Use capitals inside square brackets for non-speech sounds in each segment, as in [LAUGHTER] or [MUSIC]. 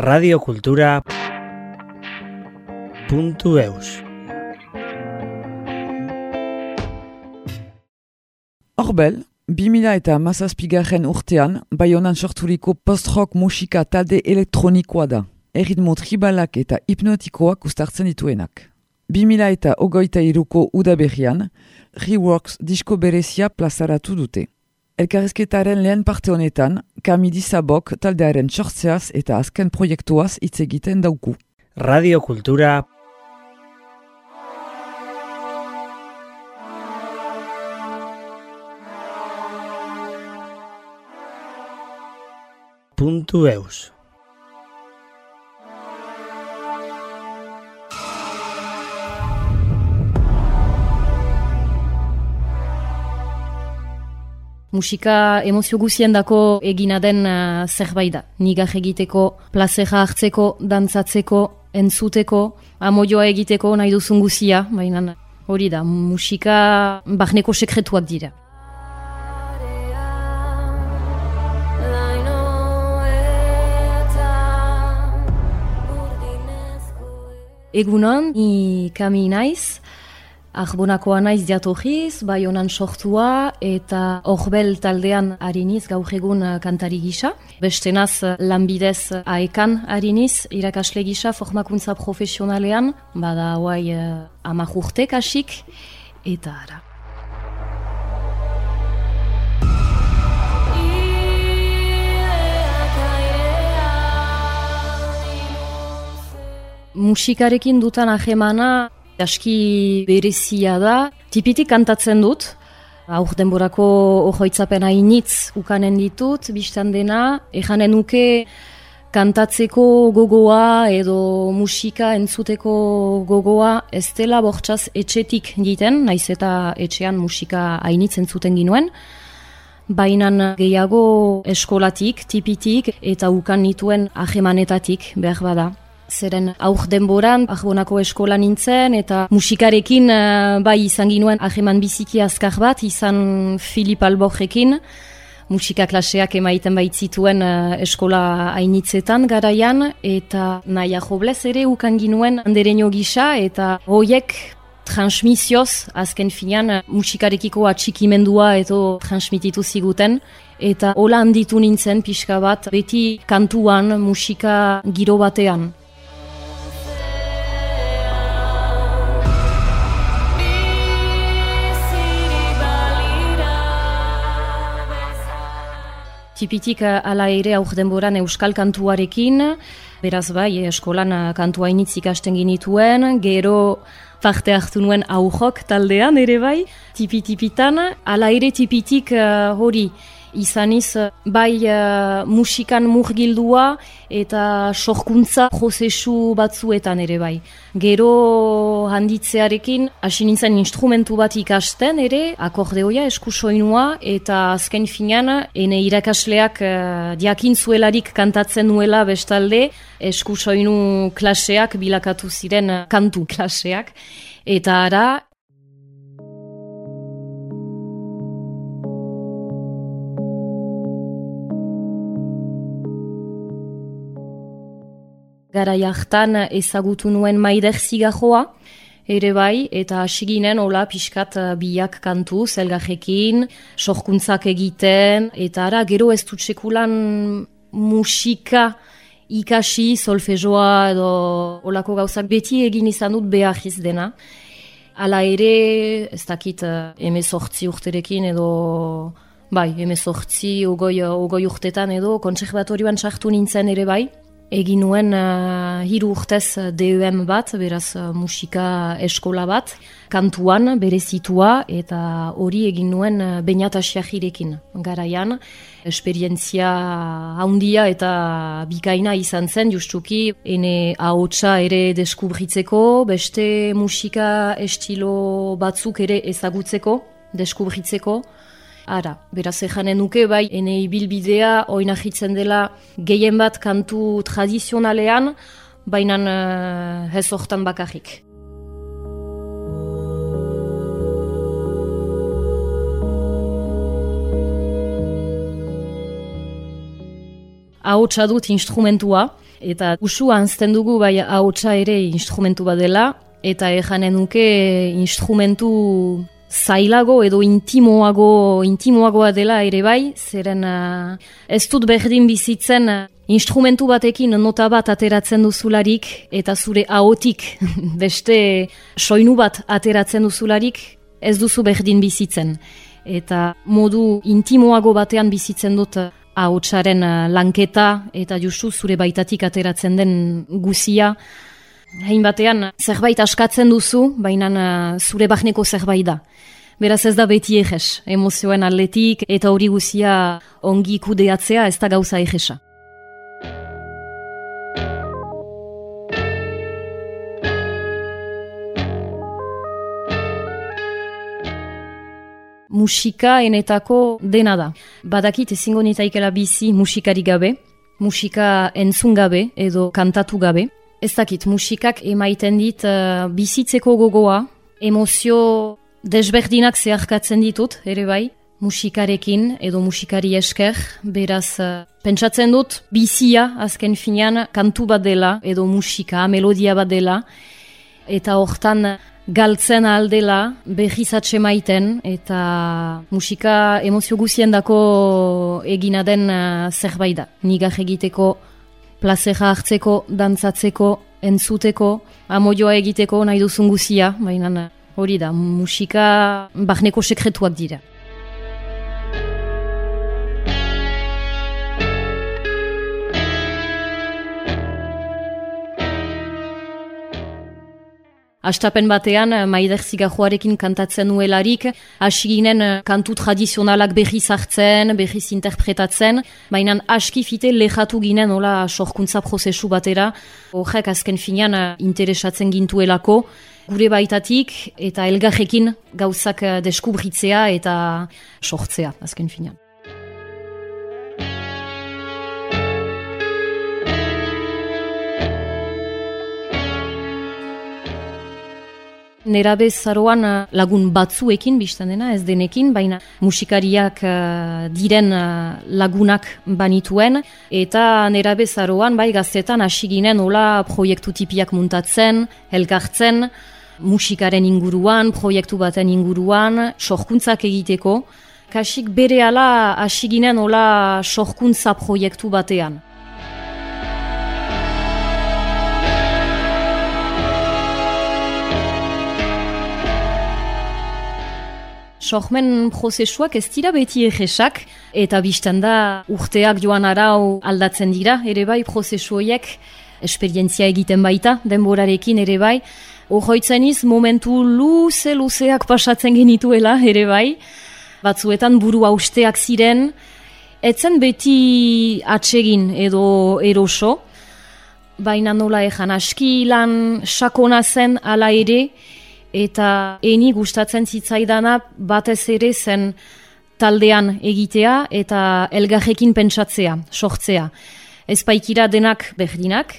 radiokultura puntu eus Horbel, 2000 eta mazazpigarren urtean, Bayonan sorturiko post-rock musika talde elektronikoa da. Erritmo tribalak eta hipnotikoak ustartzen dituenak. 2000 eta ogoita iruko udaberrian, Reworks disko berezia plazaratu dute. Elkarrezketaren lehen parte honetan, Kamidi Sabok taldearen sortzeaz eta azken proiektuaz hitz egiten dauku. radiokultura puntu eus Musika emozio guzien dako egina den uh, zerbait da. Nigar egiteko, plazera hartzeko, dantzatzeko, entzuteko, amoioa egiteko nahi duzun guzia, baina hori da, musika barneko sekretuak dira. Egunon, ni kami naiz, Arbonakoa naiz diatogiz, bai honan sortua eta horbel taldean hariniz gaur egun uh, kantari gisa. Bestenaz uh, lanbidez uh, aekan hariniz, irakasle gisa formakuntza profesionalean, bada hauai uh, amak urte kasik, eta ara. Musikarekin dutan ahemana aski berezia da. Tipitik kantatzen dut, aur denborako ojoitzapen hainitz ukanen ditut, biztan dena, ejanen nuke kantatzeko gogoa edo musika entzuteko gogoa ez dela bortxaz etxetik diten, naiz eta etxean musika hainitz entzuten ginuen, Bainan gehiago eskolatik, tipitik eta ukan nituen ahemanetatik behar bada. Zeren aur denboran, ahbonako eskola nintzen, eta musikarekin uh, bai izan ginuen aheman biziki azkar bat, izan Filip Alborrekin, musika klaseak emaiten baitzituen uh, eskola hainitzetan garaian, eta nahi joblez ere ukan ginuen andereño gisa, eta hoiek transmisioz, azken finean, musikarekiko atxikimendua edo transmititu ziguten, eta hola handitu nintzen pixka bat, beti kantuan, musika giro batean. Tipitik ala ere aur denboran euskal kantuarekin, beraz bai, eskolan kantua initz ikasten ginituen, gero parte hartu nuen aujok taldean ere bai, tipi-tipitan, ala ere tipitik uh, hori, izaniz bai uh, musikan murgildua eta sorkuntza prozesu batzuetan ere bai. Gero handitzearekin hasi nintzen instrumentu bat ikasten ere, akordeoia eskusoinua eta azken finean ene irakasleak uh, diakin zuelarik kantatzen nuela bestalde eskusoinu klaseak bilakatu ziren kantu klaseak. Eta ara, Gara jartan ezagutu nuen maider zigajoa, ere bai, eta asiginen hola pixkat eh, biak kantu, zelgajekin, sorkuntzak egiten, eta ara gero ez dutsekulan musika ikasi, solfejoa edo olako gauzak beti egin izan dut behajiz dena. Hala ere, ez dakit, emezortzi urterekin edo, bai, emezortzi, ogoi, ogoi urtetan edo, kontsekbatorioan sartu nintzen ere bai, Egin nuen uh, hiru urtez DEM bat, beraz uh, musika eskola bat, kantuan berezitua eta hori egin nuen uh, bainatasiajirekin garaian. Esperientzia handia eta bikaina izan zen, justuki, ene ahotsa ere deskubritzeko, beste musika estilo batzuk ere ezagutzeko, deskubritzeko. Ara, beraz ejanen nuke bai, ene ibilbidea oinahitzen dela gehien bat kantu tradizionalean, baina uh, ez hortan bakarrik. Ahotsa dut instrumentua, Eta usu anzten dugu bai hautsa ere instrumentu bat dela, eta ejanen nuke instrumentu zailago edo intimoago, intimoagoa dela ere bai, zeren uh, ez dut berdin bizitzen uh, instrumentu batekin nota bat ateratzen duzularik eta zure ahotik [LAUGHS] beste soinu bat ateratzen duzularik ez duzu berdin bizitzen. Eta modu intimoago batean bizitzen dut ahotsaren uh, lanketa eta justu zure baitatik ateratzen den guzia. Hain batean, zerbait askatzen duzu, baina zure bahneko zerbait da. Beraz ez da beti eges, emozioen atletik eta hori guzia ongi kudeatzea ez da gauza egesa. Musika enetako dena da. Badakit ezingo nitaikela bizi musikari gabe, musika entzun gabe edo kantatu gabe. Ez dakit, musikak emaiten dit uh, bizitzeko gogoa, emozio desberdinak zeharkatzen ditut, ere bai, musikarekin edo musikari esker, beraz, uh, pentsatzen dut, bizia, azken finean, kantu bat dela, edo musika, melodia bat dela, eta hortan galtzen aldela, behizatxe maiten, eta musika emozio guzien dako egina den uh, zerbait da. Nigak egiteko, plazera hartzeko, dantzatzeko, entzuteko, amoioa egiteko nahi duzun guzia, baina Hori da, musika barneko sekretuak dira. Astapen batean, maider zigajoarekin kantatzen nuelarik, hasi ginen eh, kantu tradizionalak behiz hartzen, behiz interpretatzen, baina aski fite lehatu ginen hola sorkuntza prozesu batera, horrek azken finean eh, interesatzen gintuelako, gure baitatik eta elgarrekin gauzak eh, deskubritzea eta sortzea, azken finean. Nerabe zaroan eh, lagun batzuekin biztan dena, ez denekin, baina musikariak uh, diren lagunak banituen, eta nerabe zaroan bai gaztetan hasi ginen hola proiektu tipiak muntatzen, elkartzen, musikaren inguruan, proiektu baten inguruan, sorkuntzak egiteko. Kasik bere ala asiginen ola sorkuntza proiektu batean. Sormen prozesuak ez dira beti egesak, eta biztan da urteak joan arau aldatzen dira, ere bai prozesu horiek, esperientzia egiten baita, denborarekin ere bai, Ohoitzen iz, momentu luze-luzeak pasatzen genituela, ere bai. Batzuetan buru austeak ziren, etzen beti atsegin edo eroso, baina nola ezan aski lan sakona zen ala ere, eta eni gustatzen zitzaidana batez ere zen taldean egitea eta elgarrekin pentsatzea, sortzea. Ez baikira denak berdinak,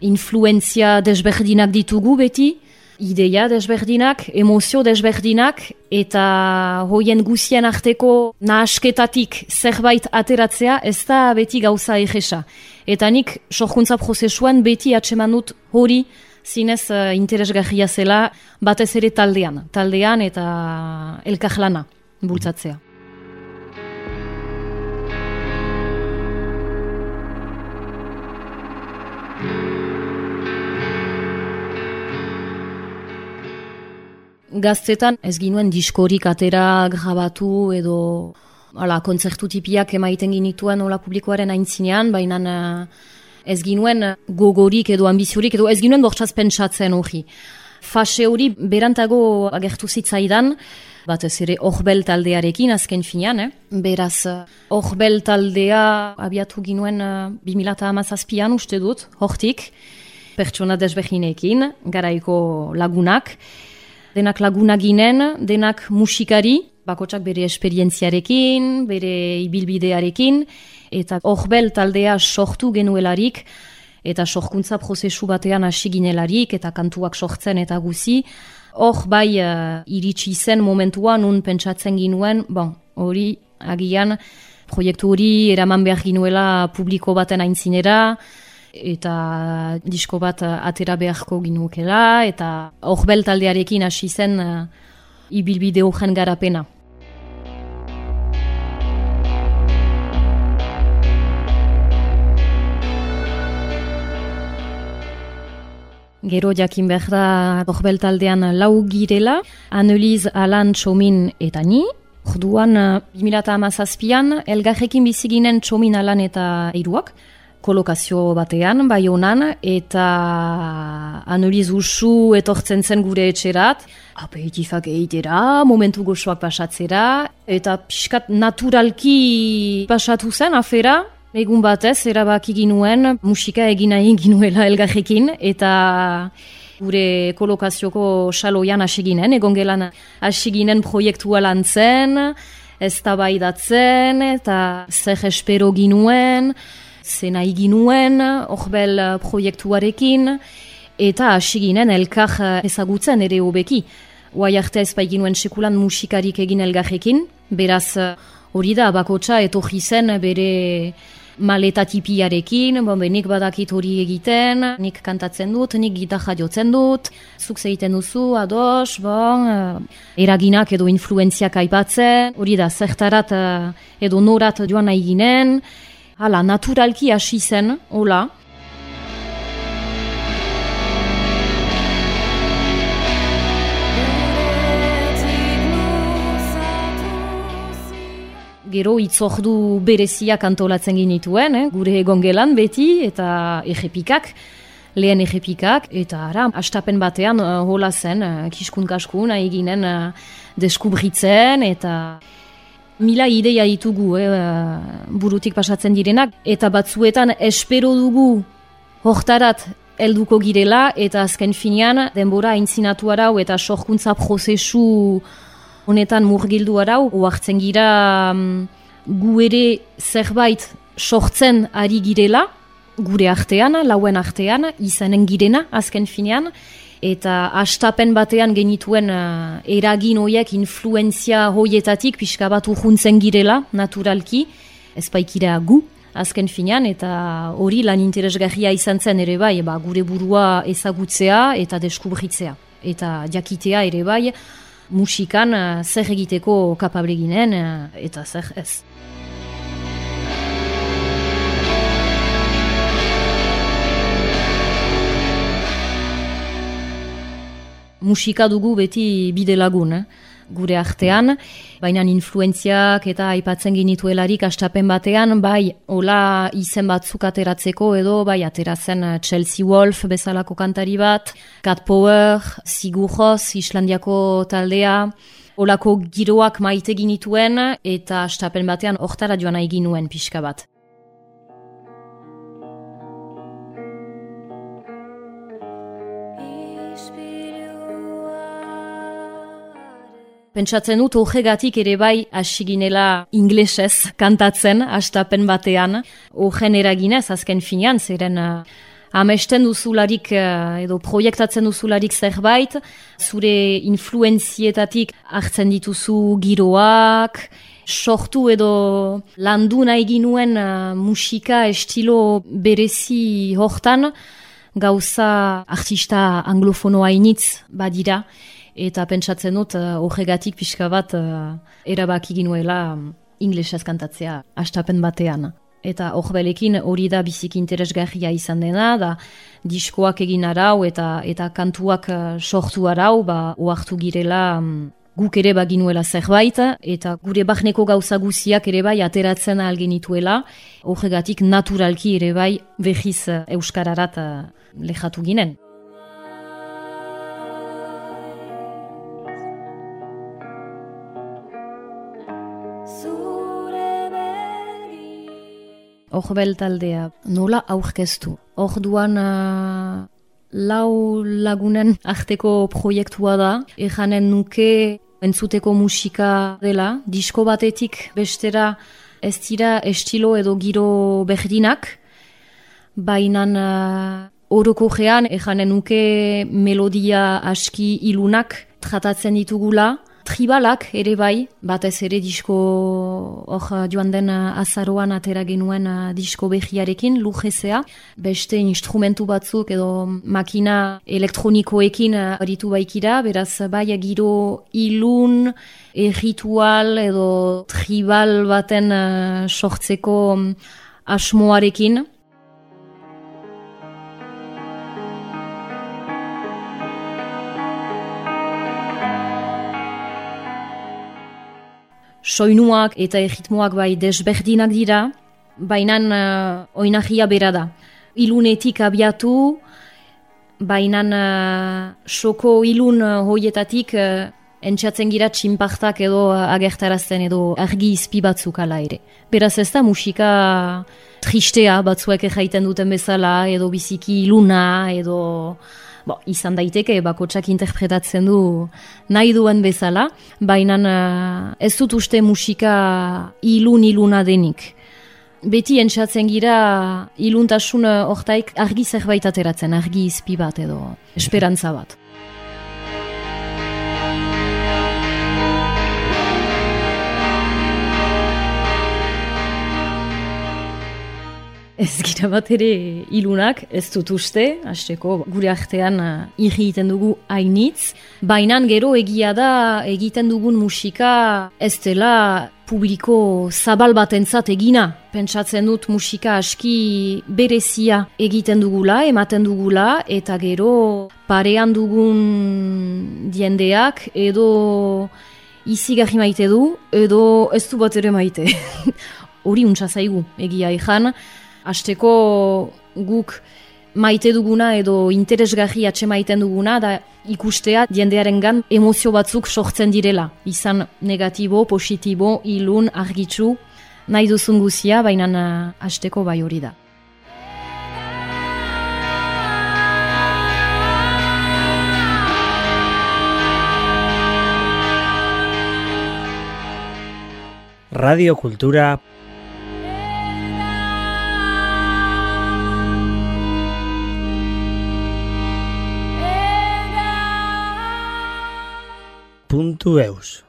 influenzia desberdinak ditugu beti, ideia desberdinak, emozio desberdinak, eta hoien guzien arteko nahasketatik zerbait ateratzea ez da beti gauza egesa. Eta nik sorkuntza prozesuan beti atseman dut hori zinez uh, interesgarria zela batez ere taldean, taldean eta elkarlana bultzatzea. gaztetan ez ginuen diskorik atera grabatu edo ala, kontzertu tipiak emaiten ginituen ola publikoaren aintzinean, baina eh, ez ginuen gogorik edo ambiziorik edo ez ginuen bortzaz pentsatzen hori. Fase hori berantago agertu zitzaidan, bat ez ere horbel taldearekin azken finean, eh? beraz horbel taldea abiatu ginuen uh, eh, 2008an uste dut, hortik, pertsona desbeginekin, garaiko lagunak, denak laguna ginen, denak musikari, bakotsak bere esperientziarekin, bere ibilbidearekin, eta horbel taldea sortu genuelarik, eta sorkuntza prozesu batean hasi ginelarik, eta kantuak sortzen eta guzi, hor bai uh, iritsi zen momentuan nun pentsatzen ginuen, bon, hori agian proiektu hori eraman behar ginuela publiko baten aintzinera, eta disko bat atera beharko ginukela, eta horbel taldearekin hasi zen uh, ibilbide horren garapena. Gero jakin behar da horbel taldean lau girela, Anneliz, Alan, Txomin eta ni. Orduan, 2008an, elgarrekin biziginen Txomin, Alan eta iruak kolokazio batean, bai honan, eta analiz usu etortzen zen gure etxerat, aperitifak egitera, momentu gozoak pasatzera, eta pixkat naturalki pasatu zen afera, egun batez, erabaki ginuen, musika egin ginuela elgarrekin, eta gure kolokazioko xaloian asiginen, egon gelan asiginen proiektua lan zen, ez tabaidatzen, eta zer espero ginuen, zena iginuen, horbel proiektuarekin, eta asiginen elkar ezagutzen ere hobeki. Oai arte ez baiginuen sekulan musikarik egin elgarrekin, beraz hori da, bakotsa etorri zen bere maletatipiarekin, bon, nik badakit hori egiten, nik kantatzen dut, nik gitarra jotzen dut, zuk zeiten duzu, ados, bon, eraginak edo influenziak aipatzen, hori da, zertarat edo norat joan nahi ginen, Hala, naturalki hasi zen, hola. Gero itzordu bereziak antolatzen ginituen, eh? gure egon gelan beti eta egepikak, lehen egepikak, eta ara, astapen batean uh, hola zen, uh, kiskun kaskun, eginen uh, deskubritzen, eta mila ideia ditugu eh, burutik pasatzen direnak, eta batzuetan espero dugu hortarat helduko girela, eta azken finean denbora aintzinatu arau eta sorkuntza prozesu honetan murgildu arau, oartzen gira um, gu ere zerbait sortzen ari girela, gure artean, lauen artean, izanen girena azken finean, eta astapen batean genituen uh, eragin hoiek influenzia hoietatik pixka bat urhuntzen girela naturalki, ez baikira gu azken finean eta hori lan interesgarria izan zen ere bai ba, gure burua ezagutzea eta deskubritzea eta jakitea ere bai musikan uh, zer egiteko kapable ginen uh, eta zer ez. musika dugu beti bide lagun, eh? Gure artean, baina influenziak eta aipatzen ginituelarik astapen batean, bai, hola izen batzuk ateratzeko edo, bai, ateratzen eh, Chelsea Wolf bezalako kantari bat, Cat Power, Sigur Ros, Islandiako taldea, Olako giroak maite ginituen eta astapen batean hortara joan nahi ginuen pixka bat. Pentsatzen dut horregatik ere bai asiginela inglesez kantatzen astapen batean. Horren eraginez azken finean, zeren uh, amesten duzularik uh, edo proiektatzen duzularik zerbait, zure influenzietatik hartzen dituzu giroak, sortu edo landu nahi ginuen uh, musika estilo berezi hortan, gauza artista anglofonoa initz badira, eta pentsatzen dut uh, horregatik pixka bat uh, erabaki ginuela um, inglesez kantatzea astapen batean. Eta horbelekin hori da bizik interesgarria izan dena, da diskoak egin arau eta eta kantuak uh, sortu arau, ba oartu girela um, guk ere baginuela zerbait, eta gure bahneko gauza guziak ere bai ateratzen algenituela, horregatik naturalki ere bai behiz euskararat lehatu ginen. Horbel taldea, nola aurkeztu. Orduan uh, lau lagunen arteko proiektua da, ejanen nuke entzuteko musika dela, disko batetik bestera ez dira estilo edo giro berdinak, baina uh, oroko gean ejanen nuke melodia aski ilunak tratatzen ditugula, tribalak ere bai, batez ere disko hor joan den azaroan atera genuen disko behiarekin, lujezea, beste instrumentu batzuk edo makina elektronikoekin aritu baikira, beraz bai giro ilun, erritual edo tribal baten sortzeko asmoarekin, soinuak eta egitmoak bai desberdinak dira, baina uh, oinagia bera da. Ilunetik abiatu, baina uh, soko ilun uh, hoietatik uh, entxatzen gira txinpartak edo uh, agertarazten edo argi izpi batzuk ala ere. Beraz ez da musika tristea batzuek jaiten duten bezala edo biziki iluna edo bo, izan daiteke bakotsak interpretatzen du nahi duen bezala, baina uh, ez dut uste musika ilun iluna denik. Beti entzatzen gira iluntasun hortaik argi zerbait ateratzen, argi izpi bat edo esperantza bat. Ez gira bat ere ilunak, ez dut uste, hasteko gure artean uh, egiten dugu hainitz, baina gero egia da egiten dugun musika ez dela publiko zabal batentzat egina. Pentsatzen dut musika aski berezia egiten dugula, ematen dugula, eta gero parean dugun diendeak edo izi maite du, edo ez du bat ere maite. [LAUGHS] Hori untsa zaigu, egia ezan, Azteko guk maite duguna edo interesgarri atxe maiten duguna da ikustea jendearen gan emozio batzuk sortzen direla. Izan negatibo, positibo, ilun, argitzu, nahi duzun guzia, baina azteko bai hori da. Radio Kultura puntu eus.